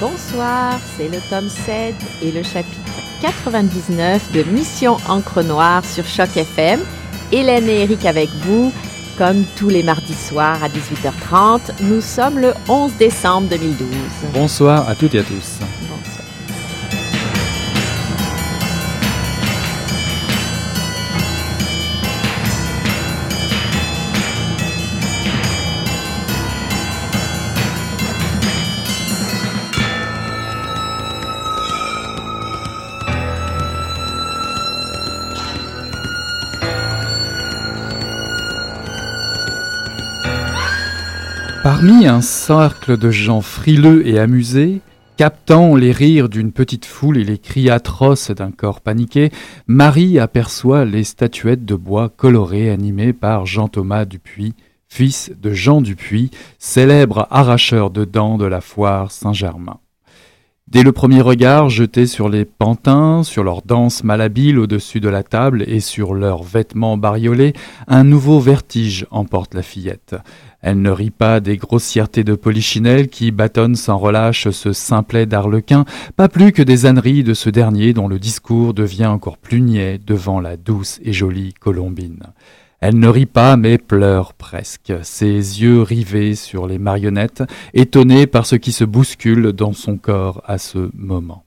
Bonsoir, c'est le tome 7 et le chapitre 99 de Mission Encre Noire sur Choc FM. Hélène et Eric avec vous, comme tous les mardis soirs à 18h30. Nous sommes le 11 décembre 2012. Bonsoir à toutes et à tous. Parmi un cercle de gens frileux et amusés, captant les rires d'une petite foule et les cris atroces d'un corps paniqué, Marie aperçoit les statuettes de bois colorées animées par Jean-Thomas Dupuis, fils de Jean Dupuis, célèbre arracheur de dents de la foire Saint-Germain. Dès le premier regard jeté sur les pantins, sur leurs danses malhabiles au-dessus de la table et sur leurs vêtements bariolés, un nouveau vertige emporte la fillette. Elle ne rit pas des grossièretés de Polichinelle qui bâtonne sans relâche ce simplet d'Arlequin, pas plus que des âneries de ce dernier dont le discours devient encore plus niais devant la douce et jolie Colombine. Elle ne rit pas mais pleure presque, ses yeux rivés sur les marionnettes, étonnée par ce qui se bouscule dans son corps à ce moment.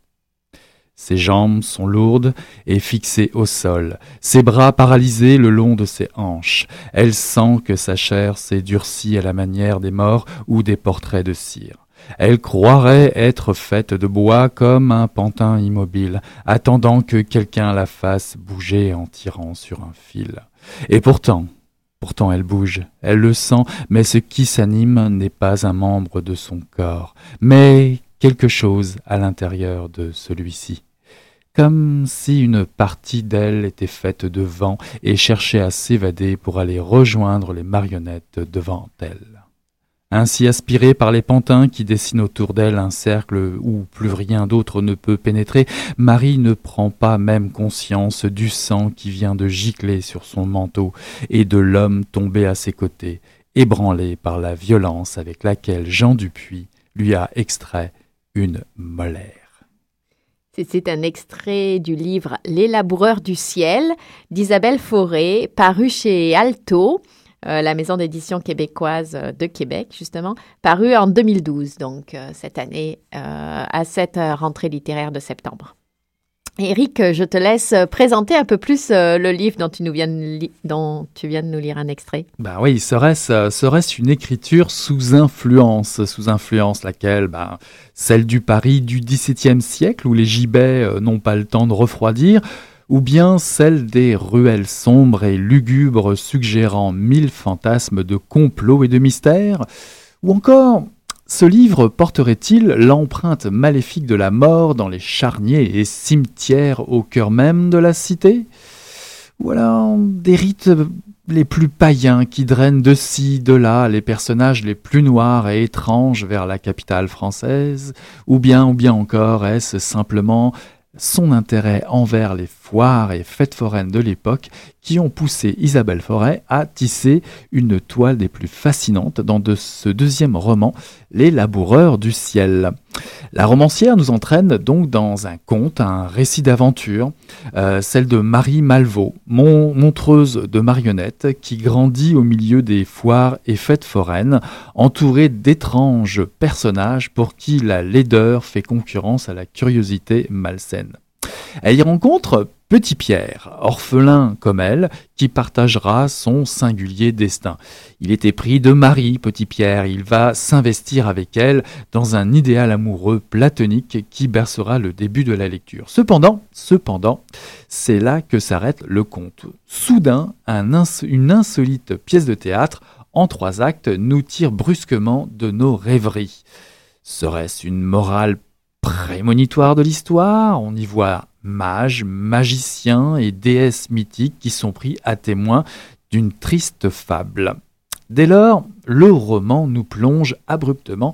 Ses jambes sont lourdes et fixées au sol, ses bras paralysés le long de ses hanches. Elle sent que sa chair s'est durcie à la manière des morts ou des portraits de cire. Elle croirait être faite de bois comme un pantin immobile, attendant que quelqu'un la fasse bouger en tirant sur un fil. Et pourtant, pourtant elle bouge, elle le sent, mais ce qui s'anime n'est pas un membre de son corps, mais quelque chose à l'intérieur de celui-ci comme si une partie d'elle était faite de vent et cherchait à s'évader pour aller rejoindre les marionnettes devant elle. Ainsi aspirée par les pantins qui dessinent autour d'elle un cercle où plus rien d'autre ne peut pénétrer, Marie ne prend pas même conscience du sang qui vient de gicler sur son manteau et de l'homme tombé à ses côtés, ébranlé par la violence avec laquelle Jean Dupuis lui a extrait une molaire. C'est un extrait du livre Les laboureurs du ciel d'Isabelle Fauré, paru chez Alto, euh, la maison d'édition québécoise euh, de Québec, justement, paru en 2012, donc euh, cette année, à cette rentrée littéraire de septembre. Eric, je te laisse présenter un peu plus le livre dont tu, viens, de nous lire un extrait. Ben oui, serait-ce serait une écriture sous influence Sous influence laquelle ben, Celle du Paris du XVIIe siècle, où les gibets n'ont pas le temps de refroidir ou bien celle des ruelles sombres et lugubres suggérant mille fantasmes de complot et de mystères, ou encore ce livre porterait-il l'empreinte maléfique de la mort dans les charniers et cimetières au cœur même de la cité? Ou alors des rites les plus païens qui drainent de ci, de là les personnages les plus noirs et étranges vers la capitale française? Ou bien, ou bien encore est-ce simplement son intérêt envers les foires et fêtes foraines de l'époque qui ont poussé Isabelle Forêt à tisser une toile des plus fascinantes dans de ce deuxième roman, Les laboureurs du ciel. La romancière nous entraîne donc dans un conte, un récit d'aventure, euh, celle de Marie Malvaux, montreuse de marionnettes qui grandit au milieu des foires et fêtes foraines, entourée d'étranges personnages pour qui la laideur fait concurrence à la curiosité malsaine. Elle y rencontre Petit Pierre, orphelin comme elle, qui partagera son singulier destin. Il était pris de Marie, Petit Pierre, il va s'investir avec elle dans un idéal amoureux platonique qui bercera le début de la lecture. Cependant, cependant, c'est là que s'arrête le conte. Soudain, une insolite pièce de théâtre en trois actes nous tire brusquement de nos rêveries. Serait-ce une morale prémonitoire de l'histoire? On y voit mages, magiciens et déesses mythiques qui sont pris à témoin d'une triste fable. Dès lors, le roman nous plonge abruptement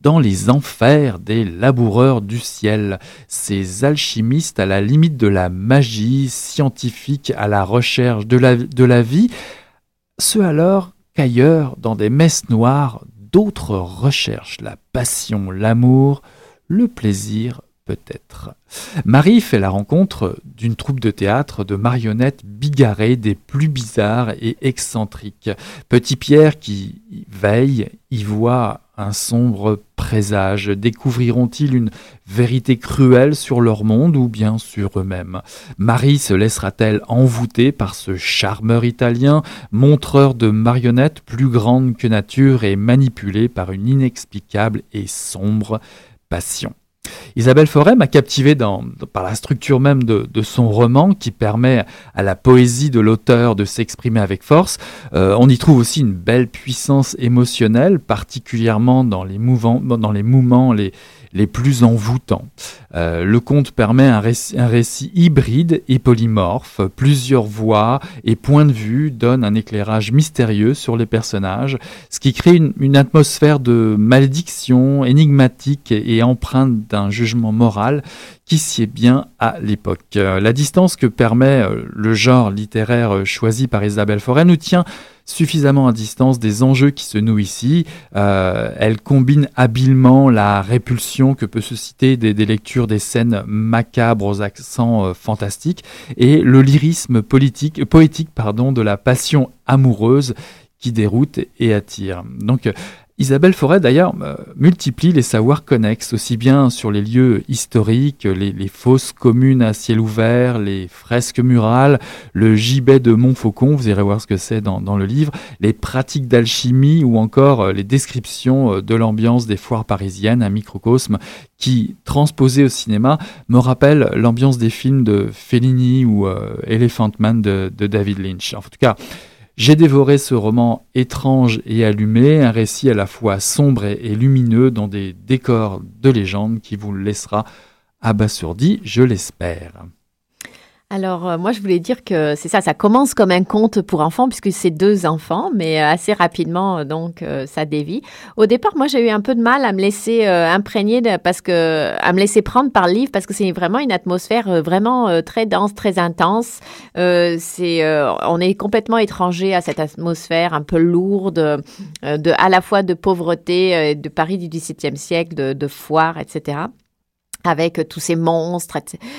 dans les enfers des laboureurs du ciel, ces alchimistes à la limite de la magie scientifique à la recherche de la, de la vie, ce alors qu'ailleurs, dans des messes noires, d'autres recherchent la passion, l'amour, le plaisir peut-être. Marie fait la rencontre d'une troupe de théâtre de marionnettes bigarrées des plus bizarres et excentriques. Petit Pierre qui veille y voit un sombre présage. Découvriront-ils une vérité cruelle sur leur monde ou bien sur eux-mêmes? Marie se laissera-t-elle envoûter par ce charmeur italien, montreur de marionnettes plus grande que nature et manipulé par une inexplicable et sombre passion? Isabelle Forêt m'a captivé par la structure même de, son roman qui permet à la poésie de l'auteur de s'exprimer avec force. Euh, on y trouve aussi une belle puissance émotionnelle, particulièrement dans les, mouvements, dans les mouvements les, les plus envoûtants. Euh, le conte permet un récit, hybride et polymorphe. Plusieurs voix et points de vue donnent un éclairage mystérieux sur les personnages, ce qui crée une, atmosphère de malédiction énigmatique et, empreinte d'un jugement moral qui sied bien à l'époque. Euh, la distance que permet euh, le genre littéraire choisi par Isabelle Forêt nous tient suffisamment à distance des enjeux qui se nouent ici. Euh, elle combine habilement la répulsion que peut susciter des, lectures des scènes macabres aux accents euh, fantastiques et le lyrisme politique, poétique pardon, de la passion amoureuse qui déroute et attire. Donc Isabelle Forêt, d'ailleurs, euh, multiplie les savoirs connexes, aussi bien sur les lieux historiques, les, les, fosses communes à ciel ouvert, les fresques murales, le gibet de Montfaucon, vous irez voir ce que c'est dans, le livre, les pratiques d'alchimie ou encore euh, les descriptions euh, de l'ambiance des foires parisiennes, un microcosme qui, transposé au cinéma, me rappelle l'ambiance des films de Fellini ou Elephant Man de, de David Lynch. En tout cas, j'ai dévoré ce roman étrange et allumé, un récit à la fois sombre et lumineux dans des décors de légende qui vous laissera abasourdi, je l'espère. Alors, euh, moi, je voulais dire que c'est ça, ça commence comme un conte pour enfants, puisque c'est deux enfants, mais euh, assez rapidement, euh, donc, ça dévie. Au départ, moi, j'ai eu un peu de mal à me laisser imprégner, parce que, à me laisser prendre par le livre, parce que c'est vraiment une atmosphère vraiment très dense, très intense. c'est, on est complètement étranger à cette atmosphère un peu lourde, de, à la fois de pauvreté, de Paris du XVIIe siècle, de, de foire, etc. avec tous ces monstres,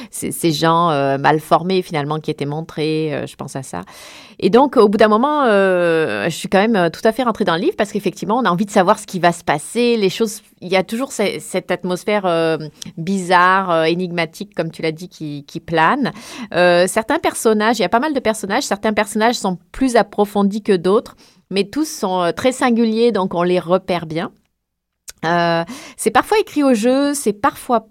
ces, gens euh, mal formés finalement qui étaient montrés, euh, je pense à ça. Et donc, au bout d'un moment, euh, je suis quand même tout à fait rentrée dans le livre parce qu'effectivement, on a envie de savoir ce qui va se passer, les choses. Il y a toujours cette atmosphère bizarre, énigmatique, comme tu l'as dit, qui plane. certains personnages, il y a pas mal de personnages. Certains personnages sont plus approfondis que d'autres, mais tous sont très singuliers, donc on les repère bien. c'est parfois écrit au jeu, c'est parfois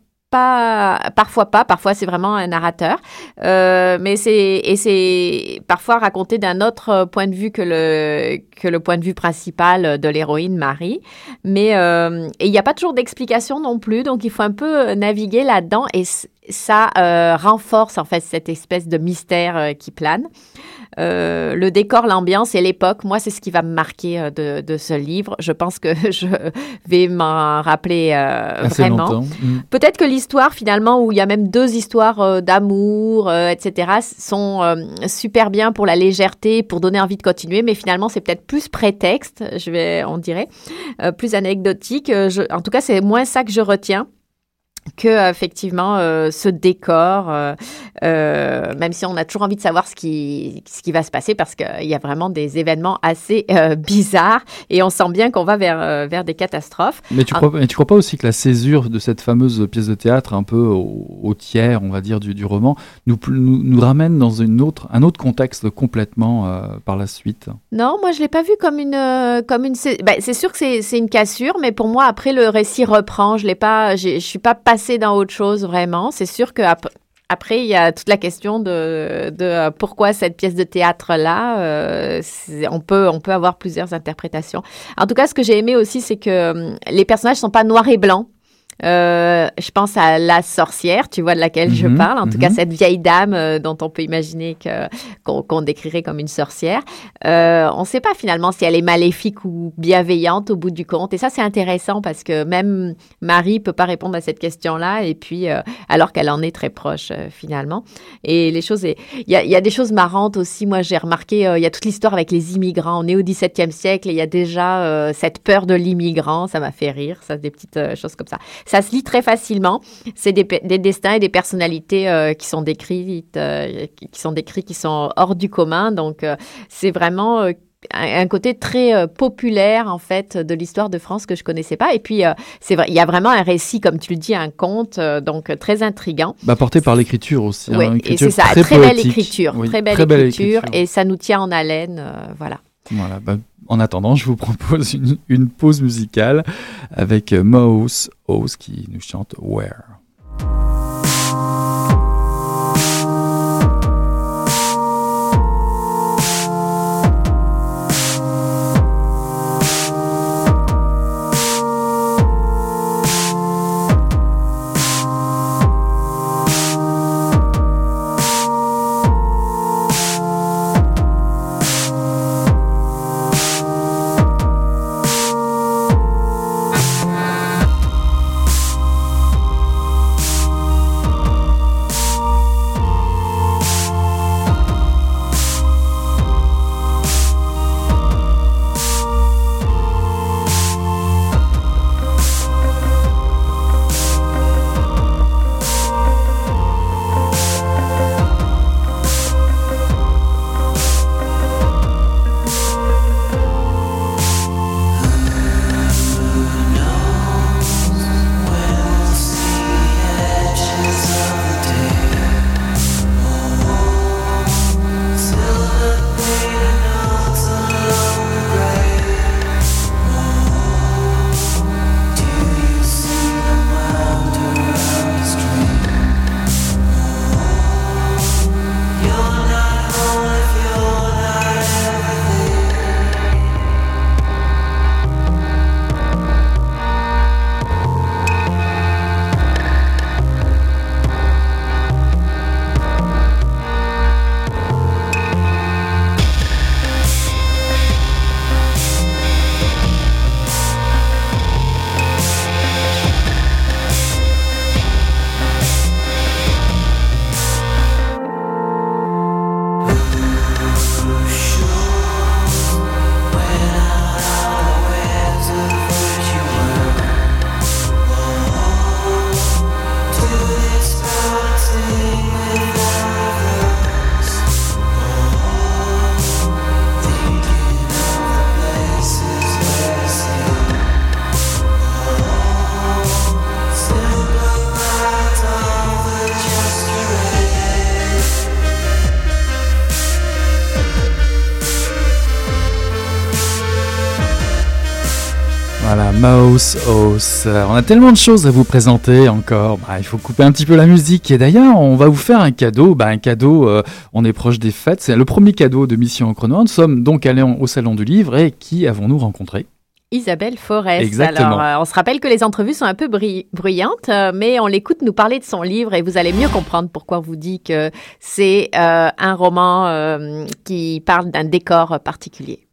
parfois pas, parfois c'est vraiment un narrateur, euh, mais c'est et c'est parfois raconté d'un autre point de vue que le que le point de vue principal de l'héroïne Marie. Mais euh, il n'y a pas toujours d'explication non plus, donc il faut un peu naviguer là-dedans et ça euh, renforce en fait cette espèce de mystère qui plane. Euh, le décor, l'ambiance et l'époque, moi, c'est ce qui va me marquer euh, de, de, ce livre. Je pense que je vais m'en rappeler euh, vraiment. Mm. Peut-être que l'histoire, finalement, où il y a même deux histoires d'amour, etc., sont super bien pour la légèreté, pour donner envie de continuer, mais finalement, c'est peut-être plus prétexte, je vais, on dirait, plus anecdotique. Je, en tout cas, c'est moins ça que je retiens que effectivement euh, ce décor, euh, euh, même si on a toujours envie de savoir ce qui ce qui va se passer parce qu'il y a vraiment des événements assez bizarres et on sent bien qu'on va vers vers des catastrophes. Mais tu crois mais tu crois pas aussi que la césure de cette fameuse pièce de théâtre un peu au, tiers, on va dire du, du roman, nous, nous, nous ramène dans une autre un autre contexte complètement par la suite? Non, moi je l'ai pas vu comme une comme une ben, c'est sûr que c'est une cassure, mais pour moi après le récit reprend. Je l'ai pas, je suis pas passer dans autre chose vraiment. C'est sûr que après, il y a toute la question de, de euh, pourquoi cette pièce de théâtre-là. Euh, on, peut, on peut avoir plusieurs interprétations. En tout cas, ce que j'ai aimé aussi, c'est que hum, les personnages sont pas noirs et blancs. Euh, je pense à la sorcière, tu vois de laquelle je mhm, parle. En tout cas, mhm. cette vieille dame euh, dont on peut imaginer qu'on décrirait comme une sorcière. Euh, on ne sait pas finalement si elle est maléfique ou bienveillante au bout du compte. Et ça, c'est intéressant parce que même Marie peut pas répondre à cette question-là. Et puis, alors qu'elle en est très proche finalement. Et les choses, il y a, y a, des choses marrantes aussi. Moi, j'ai remarqué, il y a toute l'histoire avec les immigrants. On est au XVIIe siècle et il y a déjà cette peur de l'immigrant. Ça m'a fait rire. Ça, des petites choses comme ça. Ça se lit très facilement. C'est des, destins et des personnalités euh, qui sont décrites, euh, qui sont décrits, qui sont hors du commun. Donc, euh, c'est vraiment un côté très populaire en fait de l'histoire de France que je connaissais pas. Et puis c'est vrai il y a vraiment un récit comme tu le dis un conte donc très intrigant. Bah, porté par l'écriture aussi hein, oui et c'est ça très, belle écriture très, belle, écriture, et ça nous tient en haleine voilà voilà bah, en attendant, je vous propose une, pause musicale avec Mouse House qui nous chante Where. Mouse House. On a tellement de choses à vous présenter encore. Bah, il faut couper un petit peu la musique. Et d'ailleurs, on va vous faire un cadeau. Bah, un cadeau, euh, on est proche des fêtes. C'est le premier cadeau de Mission en Nous sommes donc allés au Salon du Livre. Et qui avons-nous rencontré? Isabelle Forest. Exactement. Alors, euh, on se rappelle que les entrevues sont un peu bruyantes, euh, mais on l'écoute nous parler de son livre et vous allez mieux comprendre pourquoi on vous dit que c'est un roman qui parle d'un décor particulier.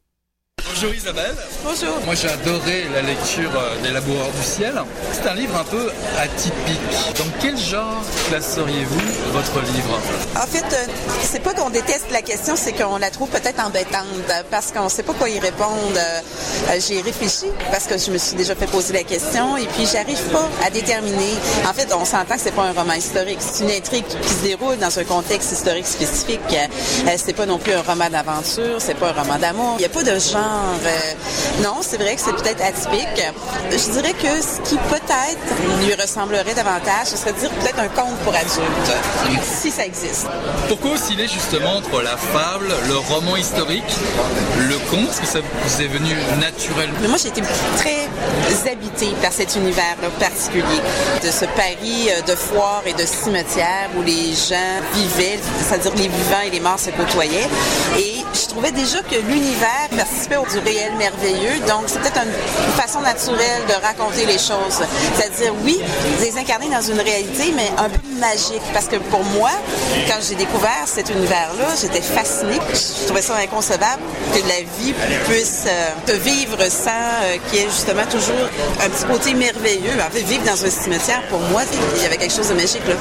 Bonjour Isabelle. Bonjour. Moi j'ai adoré la lecture euh, des Laboureurs du ciel. C'est un livre un peu atypique. Dans quel genre classeriez-vous votre livre? En fait, euh, c'est pas qu'on déteste la question, c'est qu'on la trouve peut-être embêtante parce qu'on sait pas quoi y répondre. Euh, j'ai réfléchi parce que je me suis déjà fait poser la question et puis j'arrive pas à déterminer. En fait, on s'entend que c'est pas un roman historique, c'est une intrigue qui se déroule dans un contexte historique spécifique. c'est pas non plus un roman d'aventure, c'est pas un roman d'amour. Il y a pas de genre euh, non, c'est vrai que c'est peut-être atypique. Je dirais que ce qui peut-être lui ressemblerait davantage, ce serait de dire peut-être un conte pour adultes, si ça existe. Pourquoi osciller justement entre la fable, le roman historique, le conte? Est-ce que ça vous est venu naturellement? Mais moi, j'ai été très habitée par cet univers-là particulier, de ce Paris euh, de foires et de cimetières où les gens vivaient, c'est-à-dire les vivants et les morts se côtoyaient. Et je trouvais déjà que l'univers participait du réel merveilleux. Donc, c'est peut-être une façon naturelle de raconter les choses. C'est-à-dire, oui, les incarner dans une réalité, mais un peu magique. Parce que pour moi, quand j'ai découvert cet univers-là, j'étais fascinée. Je trouvais ça inconcevable que la vie puisse euh, vivre sans euh, qu'il y ait justement toujours un petit côté merveilleux. En fait, vivre dans un cimetière, pour moi, il y avait quelque chose de magique. Là.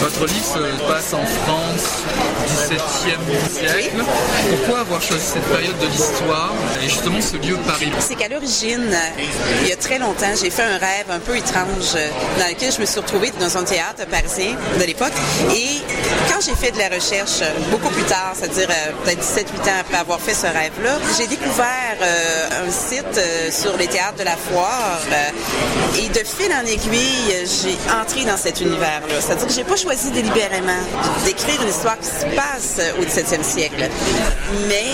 Votre livre se passe en France, 17e siècle. Pourquoi avoir choisi cette période de l'histoire? Et justement ce lieu Paris? C'est qu'à l'origine, il y a très longtemps, j'ai fait un rêve un peu étrange dans lequel je me suis retrouvée dans un théâtre parisien de l'époque. Et quand j'ai fait de la recherche, beaucoup plus tard, c'est-à-dire euh, peut-être 17-8 ans après avoir fait ce rêve-là, j'ai découvert euh, un site euh, sur les théâtres de la foire. et de fil en aiguille, j'ai entré dans cet univers-là. C'est-à-dire que j'ai pas choisi délibérément d'écrire une histoire qui se passe au 17e siècle. Mais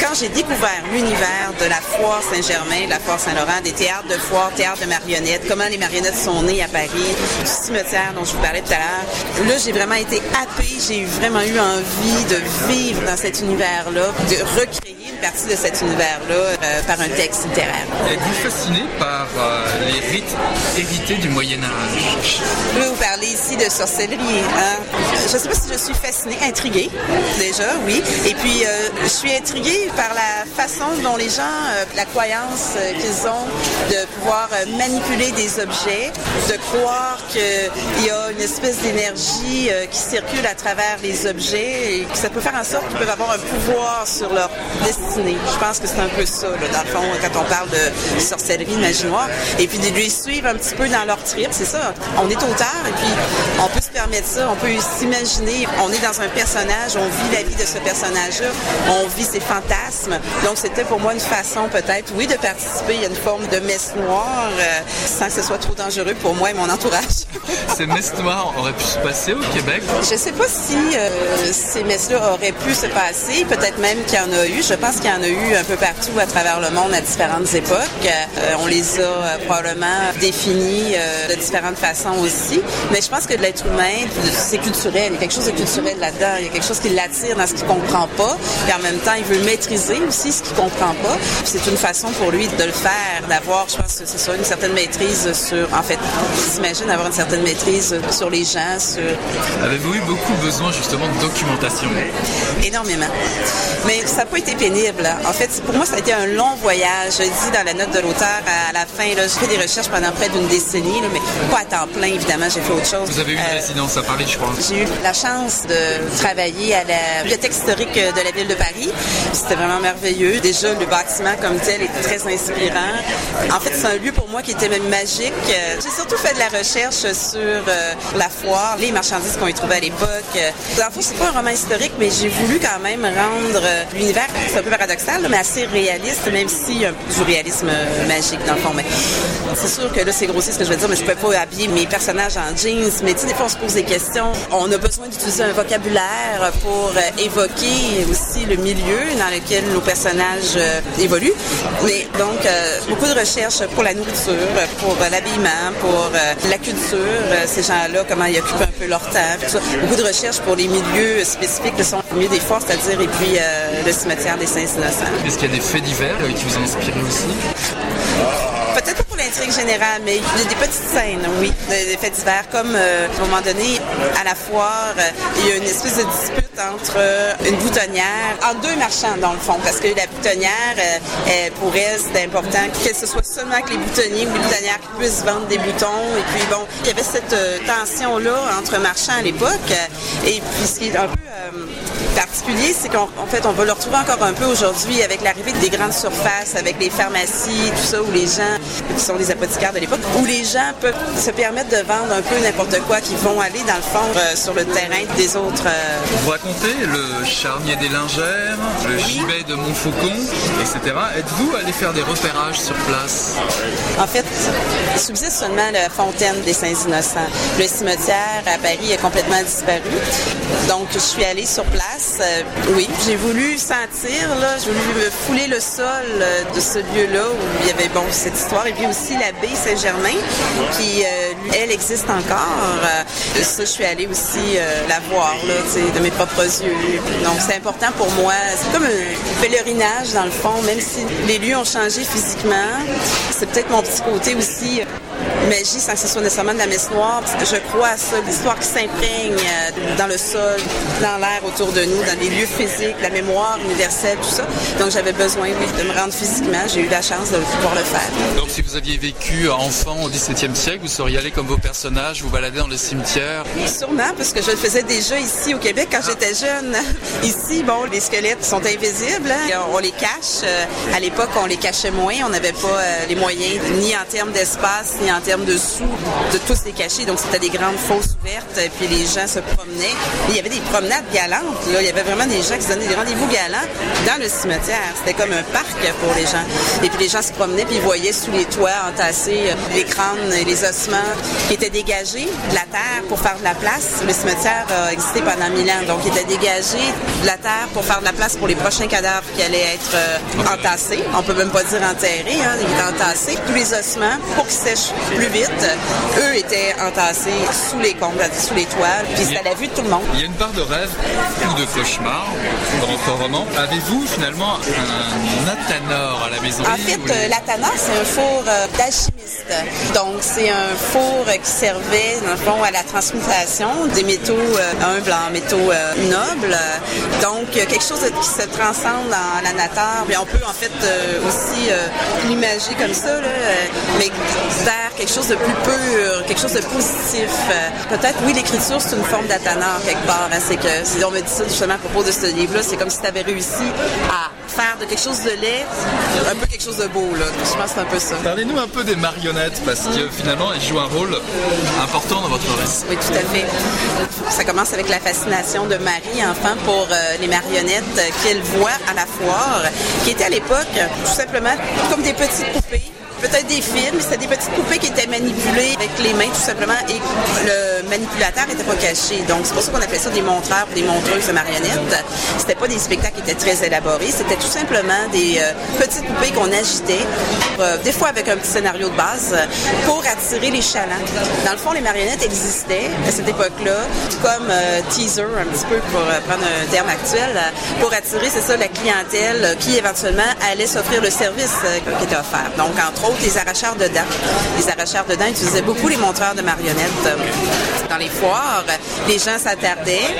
quand j'ai découvert l'univers de la foire Saint-Germain, de la foire Saint-Laurent, des théâtres de foire, théâtres de marionnettes, comment les marionnettes sont nées à Paris, du cimetière dont je vous parlais tout à l'heure. Là, j'ai vraiment été happée, j'ai vraiment eu envie de vivre dans cet univers-là, de recréer une partie de cet univers-là euh, par un texte littéraire. Êtes-vous fasciné par euh, les rites hérités du Moyen Âge? Je vais vous parler ici de sorcellerie. Hein? Je ne sais pas si je suis fascinée, intriguée, déjà, oui. Et puis, euh, je suis intriguée par la façon dont les gens, la croyance qu'ils ont de pouvoir manipuler des objets, de croire qu'il y a une espèce d'énergie qui circule à travers les objets et que ça peut faire en sorte qu'ils peuvent avoir un pouvoir sur leur je pense que c'est un peu ça, dans le fond, quand on parle de sorcellerie, magie noire. Et puis de lui suivre un petit peu dans leur trip, c'est ça. On est auteur et puis on peut se permettre ça, on peut s'imaginer. On est dans un personnage, on vit la vie de ce personnage-là, on vit ses fantasmes. Donc c'était pour moi une façon peut-être, oui, de participer à une forme de messe noire euh, sans que ce soit trop dangereux pour moi et mon entourage. ces messes noires auraient pu se passer au Québec? Je sais pas si euh, ces messes-là auraient pu se passer. Peut-être même qu'il y en a eu. Je pense qu'il y en a eu un peu partout à travers le monde à différentes époques. Euh, on les a euh, probablement définis euh, de différentes façons aussi. Mais je pense que l'être humain, c'est culturel. Il y a quelque chose de culturel là-dedans. Il y a quelque chose qui l'attire dans ce qu'il comprend pas. Et en même temps, il veut maîtriser aussi ce qu'il comprend pas. C'est une façon pour lui de le faire, d'avoir, je pense, c'est ça, une certaine maîtrise sur, en fait, s'imagine avoir une certaine maîtrise sur les gens, sur... Avez-vous eu beaucoup besoin justement de documentation? Énormément. Mais ça n'a pas été pénible en fait, pour moi, ça a été un long voyage. Je dis dans la note de l'auteur à la fin, j'ai fait des recherches pendant près d'une décennie, mais pas à temps plein, évidemment, j'ai fait autre chose. Vous avez eu une euh, résidence à Paris, je crois. J'ai eu la chance de travailler à la bibliothèque historique de la ville de Paris. C'était vraiment merveilleux. Déjà, le bâtiment comme tel était très inspirant. En fait, c'est un lieu pour moi qui était même magique. J'ai surtout fait de la recherche sur euh, la foire, les marchandises qu'on y trouvait à l'époque. Dans le fond, c'est pas un roman historique, mais j'ai voulu quand même rendre l'univers, ce peu paradoxal, mais assez réaliste, même si un peu du réalisme magique dans le fond. Mais c'est sûr que là, c'est grossier ce que je veux dire, mais je peux pas habiller mes personnages en jeans. Mais tu sais, des fois, on se pose des questions. On a besoin d'utiliser un vocabulaire pour évoquer aussi le milieu dans lequel nos personnages évoluent. Mais donc, beaucoup de recherches pour la nourriture, pour l'habillement, pour la culture, ces gens-là, comment ils occupent un peu leur temps. Beaucoup de recherches pour les milieux spécifiques qui sont le milieu des forces, c'est-à-dire, et puis le cimetière des Saints-Innocents. Est-ce qu'il y a des faits divers qui vous ont inspiré aussi? Peut-être pas pour l'intrigue générale, mais il y a des petites scènes, oui, des faits divers, comme à un moment donné, à la foire, il y a une espèce de dispute entre une boutonnière, entre deux marchands dans le fond, parce que la boutonnière, pour elle, c'était important que ce soit seulement que les boutonniers ou les boutonnières qui puissent vendre des boutons. Et puis bon, il y avait cette tension-là entre marchands à l'époque. Et puis ce qui est un peu particulier, c'est qu'en fait, on va le retrouver encore un peu aujourd'hui avec l'arrivée des grandes surfaces, avec les pharmacies, tout ça, où les gens, qui sont des apothicaires de l'époque, où les gens peuvent se permettre de vendre un peu n'importe quoi, qui vont aller, dans le fond, sur le terrain des autres. Vous racontez le charnier des lingères, le gibet de Montfaucon, etc. Êtes-vous allé faire des repérages sur place? En fait, il subsiste seulement la fontaine des Saints-Innocents. Le cimetière à Paris a complètement disparu. Donc, je suis allée sur place. Oui, j'ai voulu sentir, là, j'ai voulu me fouler le sol de ce lieu-là où il y avait, bon, cette histoire. Et puis aussi l'abbaye Saint-Germain, qui, elle, existe encore. ça, je suis allée aussi la voir, là, de mes propres yeux. Donc, c'est important pour moi. C'est comme un pèlerinage, dans le fond, même si les lieux ont changé physiquement. C'est peut-être mon petit côté aussi magie sans que ce soit nécessairement de la messe noire. Je crois à ça, l'histoire qui s'imprègne dans le sol, dans l'air autour de nous, dans les lieux physiques, la mémoire universelle, tout ça. Donc j'avais besoin oui, de me rendre physiquement. J'ai eu la chance de pouvoir le faire. Donc si vous aviez vécu enfant au 17e siècle, vous seriez allé comme vos personnages, vous balader dans le cimetière Sûrement, parce que je le faisais déjà ici au Québec quand j'étais jeune. Ici, bon, les squelettes sont invisibles. Hein. On les cache. À l'époque, on les cachait moins. On n'avait pas les moyens, ni en termes d'espace, ni en termes de sous, de tous les cacher. Donc, c'était des grandes fosses ouvertes, et puis les gens se promenaient. il y avait des promenades galantes. Là. Il y avait vraiment des gens qui se donnaient des rendez-vous galants dans le cimetière. C'était comme un parc pour les gens. Et puis les gens se promenaient, puis ils voyaient sous les toits entassés les crânes et les ossements qui étaient dégagés de la terre pour faire de la place. Le cimetière a existé pendant mille ans, donc il était dégagé de la terre pour faire de la place pour les prochains cadavres qui allaient être entassés. On peut même pas dire enterrés, hein, ils étaient entassés. Tous les ossements, pour qu'ils sèchent plus vite, eux étaient entassés sous les combles, sous les toiles, puis c'était à la vue de tout le monde. Il y a une part de rêve ou de cauchemar dans votre roman. Avez-vous finalement un athanor à la maison? En fait, euh, l'athanor, c'est un four euh, Donc, c'est un four qui servait, dans le fond, à la transmutation des métaux euh, humbles en métaux nobles. Donc, quelque chose qui se transcende dans la nature. Puis on peut, en fait, aussi l'imager comme ça, mais vers quelque chose de plus pur, quelque chose de positif. Peut-être, oui, l'écriture, c'est une forme d'athanor quelque part. Hein, c'est que, si on me dit ça justement à propos de ce livre-là, c'est comme si tu avais réussi à faire de quelque chose de laid un peu quelque chose de beau. Là. Je pense que c'est un peu ça. Parlez-nous un peu des marionnettes, parce que finalement, elles jouent un rôle important dans votre récit. Oui, tout à fait. Ça commence avec la fascination de Marie, enfant, pour euh, les marionnettes qu'elle voit à la foire, qui étaient à l'époque tout simplement comme des petites poupées peut-être des films, c'était des petites poupées qui étaient manipulées avec les mains tout simplement et le manipulateur n'était pas caché. Donc c'est pour ça qu'on appelait ça des montreurs des montreuses de marionnettes. C'était pas des spectacles qui étaient très élaborés, c'était tout simplement des euh, petites poupées qu'on agitait, euh, des fois avec un petit scénario de base, pour attirer les chalands. Dans le fond, les marionnettes existaient à cette époque-là, comme euh, teaser un petit peu pour prendre un terme actuel, pour attirer, c'est ça, la clientèle qui éventuellement allait s'offrir le service qui était offert. Donc entre les arracheurs de dents. Les arracheurs de dents utilisaient beaucoup les montreurs de marionnettes dans les foires. Les gens s'attardaient,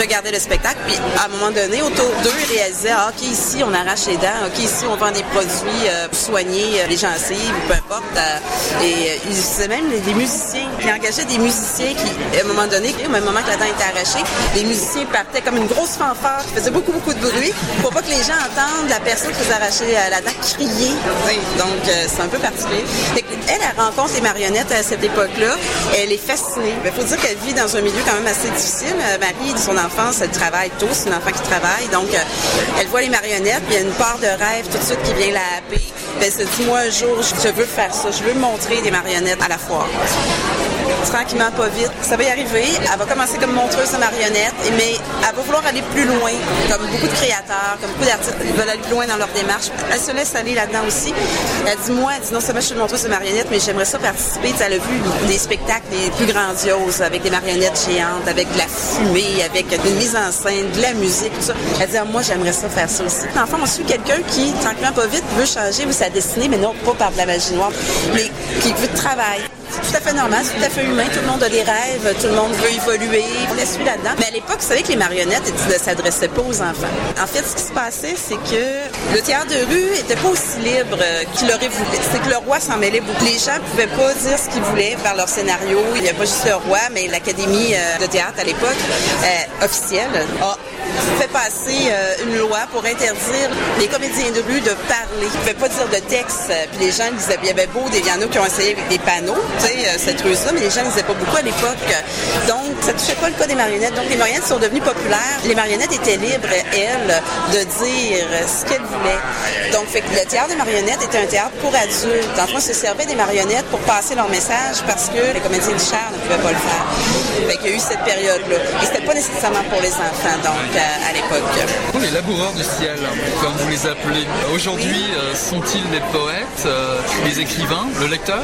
regardaient le spectacle, puis à un moment donné, autour d'eux, ils réalisaient, ah, OK, ici, on arrache les dents, OK, ici, on vend des produits pour soigner les gencives, peu importe. et ils utilisaient même des musiciens. Ils engageaient des musiciens qui, à un moment donné, au même moment que la dent était arrachée, les musiciens partaient comme une grosse fanfare qui faisait beaucoup, beaucoup de bruit pour pas que les gens entendent la personne qui faisait arracher la dent crier. Donc, c'est un peu particulier. Elle, elle rencontre les marionnettes à cette époque-là. Elle est fascinée. Il faut dire qu'elle vit dans un milieu quand même assez difficile. Marie son enfant elle travaille tôt, c'est une enfant qui travaille, donc euh, elle voit les marionnettes, puis il y a une part de rêve tout de suite qui vient la happer. Ben, se dit, moi, un jour, je veux faire ça, je veux montrer des marionnettes à la foire tranquillement, pas vite. Ça va y arriver. Elle va commencer comme montreuse de marionnettes, mais elle va vouloir aller plus loin, comme beaucoup de créateurs, comme beaucoup d'artistes ils veulent aller plus loin dans leur démarche. Elle se laisse aller là-dedans aussi. Elle dit, moi, elle dit, non seulement je suis montreuse de marionnettes, mais j'aimerais ça participer. elle a vu des spectacles les plus grandioses, avec des marionnettes géantes, avec de la fumée, avec une mise en scène, de la musique, tout ça. Elle dit, ah, moi, j'aimerais ça faire ça aussi. L'enfant on suit quelqu'un qui, tranquillement, pas vite, veut changer sa destinée, mais non pas par de la magie noire, mais qui veut de travail. C'est tout à fait normal, c'est tout à fait humain. Tout le monde a des rêves, tout le monde veut évoluer. On la suit là-dedans. Mais à l'époque, vous savez que les marionnettes ne s'adressaient pas aux enfants. En fait, ce qui se passait, c'est que le théâtre de rue était pas aussi libre qu'il aurait voulu. C'est que le roi s'en mêlait beaucoup. Les gens pouvaient pas dire ce qu'ils voulaient par leur scénario. Il n'y a pas juste le roi, mais l'Académie euh, de théâtre à l'époque, euh, officielle, a fait passer euh, une loi pour interdire les comédiens de rue de parler. Ils ne pouvaient pas dire de texte. Puis les gens disaient, il y avait beau des pianos qui ont essayé avec des panneaux, tu sais, euh, cette ruse-là, mais les gens ne disaient pas beaucoup à l'époque. Donc, ça ne touchait pas le cas des marionnettes. Donc, les marionnettes sont devenues populaires. Les marionnettes étaient libres, elles, de dire ce qu'elles voulaient. Donc, le théâtre des marionnettes était un théâtre pour adultes. En se servait des marionnettes pour passer leur message parce que les comédiens de chair ne pouvaient pas le faire. Fait qu'il y a eu cette période-là. Et c'était pas nécessairement pour les enfants. Donc, à, l'époque. Les laboureurs du ciel, comme vous les appelez, aujourd'hui, euh, sont-ils des poètes, euh, des écrivains, le lecteur?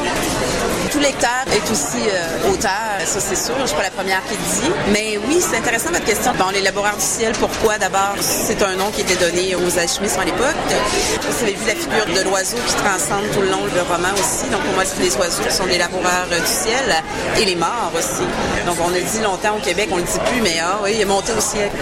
Tout lecteur est aussi euh, auteur, ça c'est sûr, je suis pas la première qui le dit. Mais oui, c'est intéressant votre question. Bon, les laboureurs du ciel, pourquoi? D'abord, c'est un nom qui était donné aux alchimistes à l'époque. Vous avez vu la figure de l'oiseau qui transcende tout le long du roman aussi. Donc pour moi, c'est les oiseaux qui sont des laboureurs du ciel et les morts aussi. Donc on a dit longtemps au Québec, on le dit plus, mais ah oui, il est monté au siècle.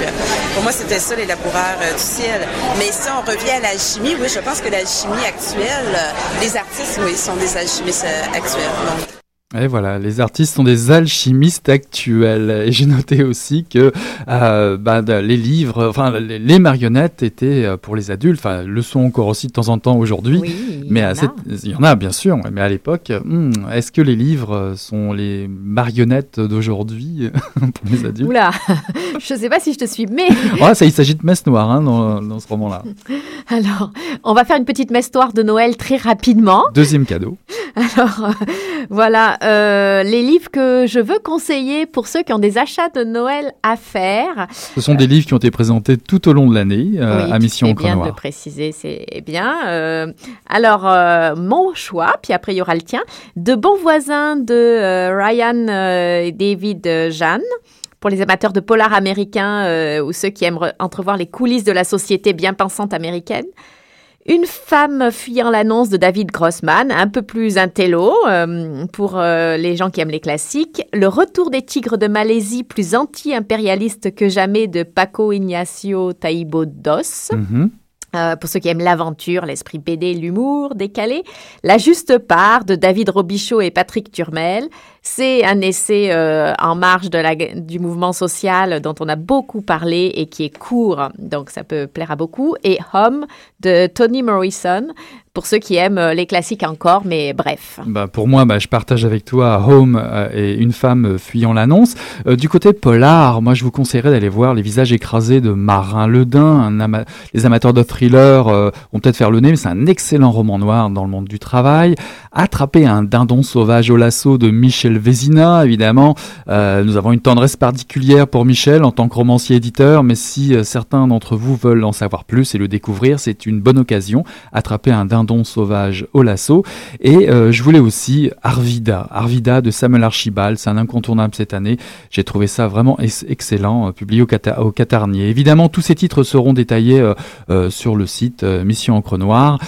Pour moi, c'était ça, les laboureurs euh, du ciel. Mais si on revient à l'alchimie, oui, je pense que l'alchimie actuelle, euh, les artistes, oui, sont des alchimistes euh, actuels. Et voilà, les artistes sont des alchimistes actuels. Et j'ai noté aussi que euh, bah, les livres, enfin les, marionnettes étaient euh, pour les adultes, enfin le sont encore aussi de temps en temps aujourd'hui. mais il y en a bien sûr. Mais à l'époque, hmm, est-ce que les livres sont les marionnettes d'aujourd'hui pour les adultes? Oula, je ne sais pas si je te suis, mais ça, il s'agit de messe noire hein, dans, dans ce roman-là. Alors, on va faire une petite messe noire de Noël très rapidement. Deuxième cadeau. Alors, euh, voilà, euh, les livres que je veux conseiller pour ceux qui ont des achats de Noël à faire. Ce sont des livres qui ont été présentés tout au long de l'année euh, à Mission Encre C'est bien de préciser, c'est bien. alors, mon choix, puis après il y aura le tien, De bons voisins de Ryan et David Jeanne pour les amateurs de polar américain ou ceux qui aiment entrevoir les coulisses de la société bien pensante américaine. Une femme fuyant l'annonce de David Grossman, un peu plus intello euh, pour euh, les gens qui aiment les classiques. Le retour des tigres de Malaisie, plus anti-impérialiste que jamais de Paco Ignacio Taibo Dos. Mhm. Euh, pour ceux qui aiment l'aventure, l'esprit BD, l'humour décalé. La juste part de David Robichaud et Patrick Turmel. C'est un essai en marge du mouvement social dont on a beaucoup parlé et qui est court, donc ça peut plaire à beaucoup. Et Home de Toni Morrison, pour ceux qui aiment euh, les classiques encore, mais bref. Bah pour moi, bah, je partage avec toi Home euh, et Une femme fuyant l'annonce. Euh, du côté polar, moi je vous conseillerais d'aller voir Les visages écrasés de Marin Ledin. les amateurs de thriller vont peut-être faire le nez, mais c'est un excellent roman noir dans le monde du travail. Attraper un dindon sauvage au lasso de Michel Vézina, évidemment. nous avons une tendresse particulière pour Michel en tant que romancier éditeur, mais si certains d'entre vous veulent en savoir plus et le découvrir, c'est une bonne occasion. Attraper un dindon sauvage au lasso. Et euh, je voulais aussi Arvida, Arvida de Samuel Archibald, c'est un incontournable cette année. J'ai trouvé ça vraiment excellent, euh, publié au, au Catarnier. Évidemment, tous ces titres seront détaillés euh, sur le site Mission Encre Noire,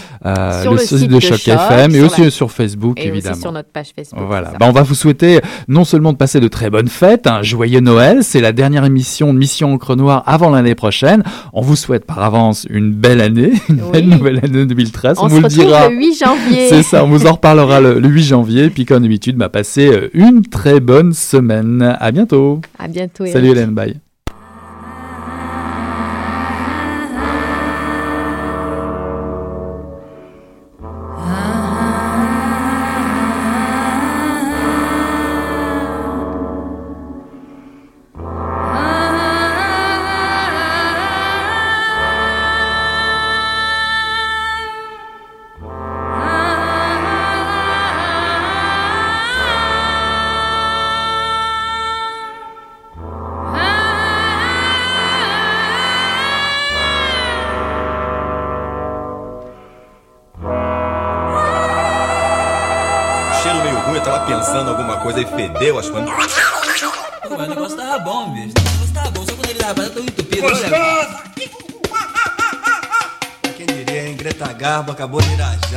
sur le, site de, Choc, FM et aussi sur Facebook, et évidemment. Aussi sur notre page Facebook. Voilà. Bah, on va vous souhaiter non seulement de passer de très bonnes fêtes, un joyeux Noël. C'est la dernière émission de Mission Encre Noire avant l'année prochaine. On vous souhaite par avance une belle année, une belle nouvelle année 2013. On, vous le 8 janvier. C'est ça, on vous en reparlera le, 8 janvier. Puis comme d'habitude, m'a passé euh, une très bonne semaine. À bientôt. À bientôt. Salut Hélène, bye. Leeuwen.